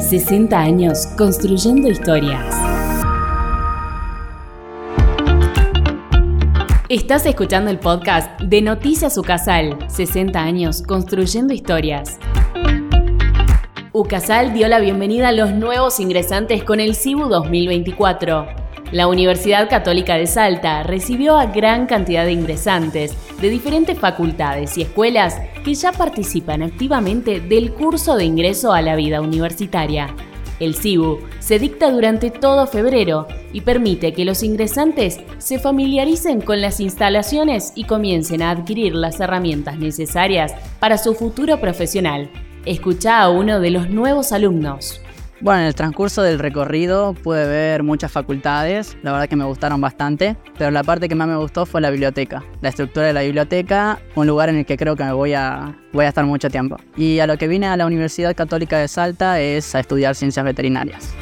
60 años construyendo historias. Estás escuchando el podcast de Noticias Ucasal, 60 años construyendo historias. Ucasal dio la bienvenida a los nuevos ingresantes con el CIBU 2024. La Universidad Católica de Salta recibió a gran cantidad de ingresantes de diferentes facultades y escuelas que ya participan activamente del curso de ingreso a la vida universitaria. El CIBU se dicta durante todo febrero y permite que los ingresantes se familiaricen con las instalaciones y comiencen a adquirir las herramientas necesarias para su futuro profesional. Escucha a uno de los nuevos alumnos. Bueno, en el transcurso del recorrido pude ver muchas facultades, la verdad que me gustaron bastante, pero la parte que más me gustó fue la biblioteca, la estructura de la biblioteca, un lugar en el que creo que me voy a, voy a estar mucho tiempo. Y a lo que vine a la Universidad Católica de Salta es a estudiar ciencias veterinarias.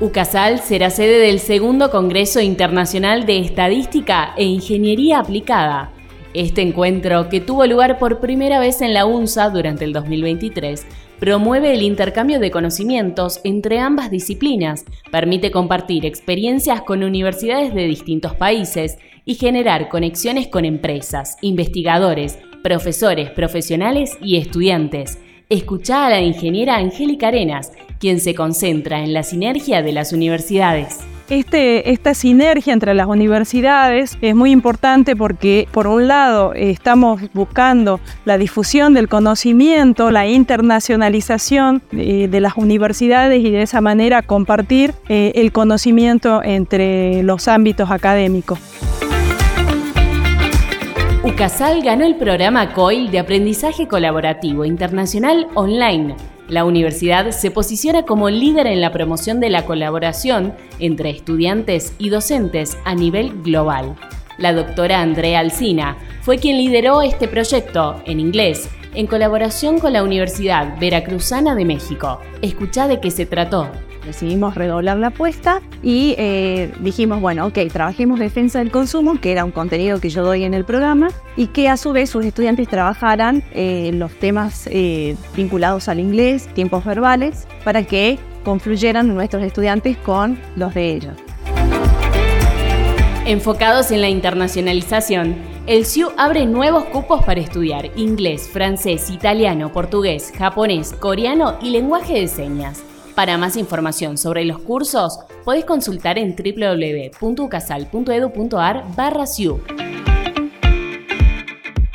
UCASAL será sede del segundo Congreso Internacional de Estadística e Ingeniería Aplicada, este encuentro, que tuvo lugar por primera vez en la UNSA durante el 2023, promueve el intercambio de conocimientos entre ambas disciplinas, permite compartir experiencias con universidades de distintos países y generar conexiones con empresas, investigadores, profesores, profesionales y estudiantes. Escucha a la ingeniera Angélica Arenas, quien se concentra en la sinergia de las universidades. Este, esta sinergia entre las universidades es muy importante porque, por un lado, estamos buscando la difusión del conocimiento, la internacionalización eh, de, las universidades y de esa manera compartir eh, el conocimiento entre los ámbitos académicos. UCASAL ganó el programa COIL de Aprendizaje Colaborativo Internacional Online la universidad se posiciona como líder en la promoción de la colaboración entre estudiantes y docentes a nivel global. La doctora Andrea Alsina fue quien lideró este proyecto en inglés en colaboración con la Universidad Veracruzana de México. Escucha de qué se trató decidimos redoblar la apuesta y eh, dijimos, bueno, ok, trabajemos defensa del consumo, que era un contenido que yo doy en el programa, y que a su vez sus estudiantes trabajaran eh, los temas eh, vinculados al inglés, tiempos verbales, para que confluyeran nuestros estudiantes con los de ellos. Enfocados en la internacionalización, el CIU abre nuevos cupos para estudiar inglés, francés, italiano, portugués, japonés, coreano y lenguaje de señas. Para más información sobre los cursos, podés consultar en www.ucasal.edu.ar barra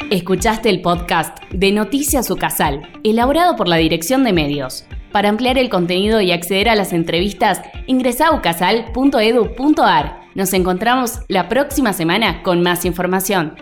Escuchaste el podcast de Noticias Ucasal, elaborado por la Dirección de Medios. Para ampliar el contenido y acceder a las entrevistas, ingresa a ucasal.edu.ar. Nos encontramos la próxima semana con más información.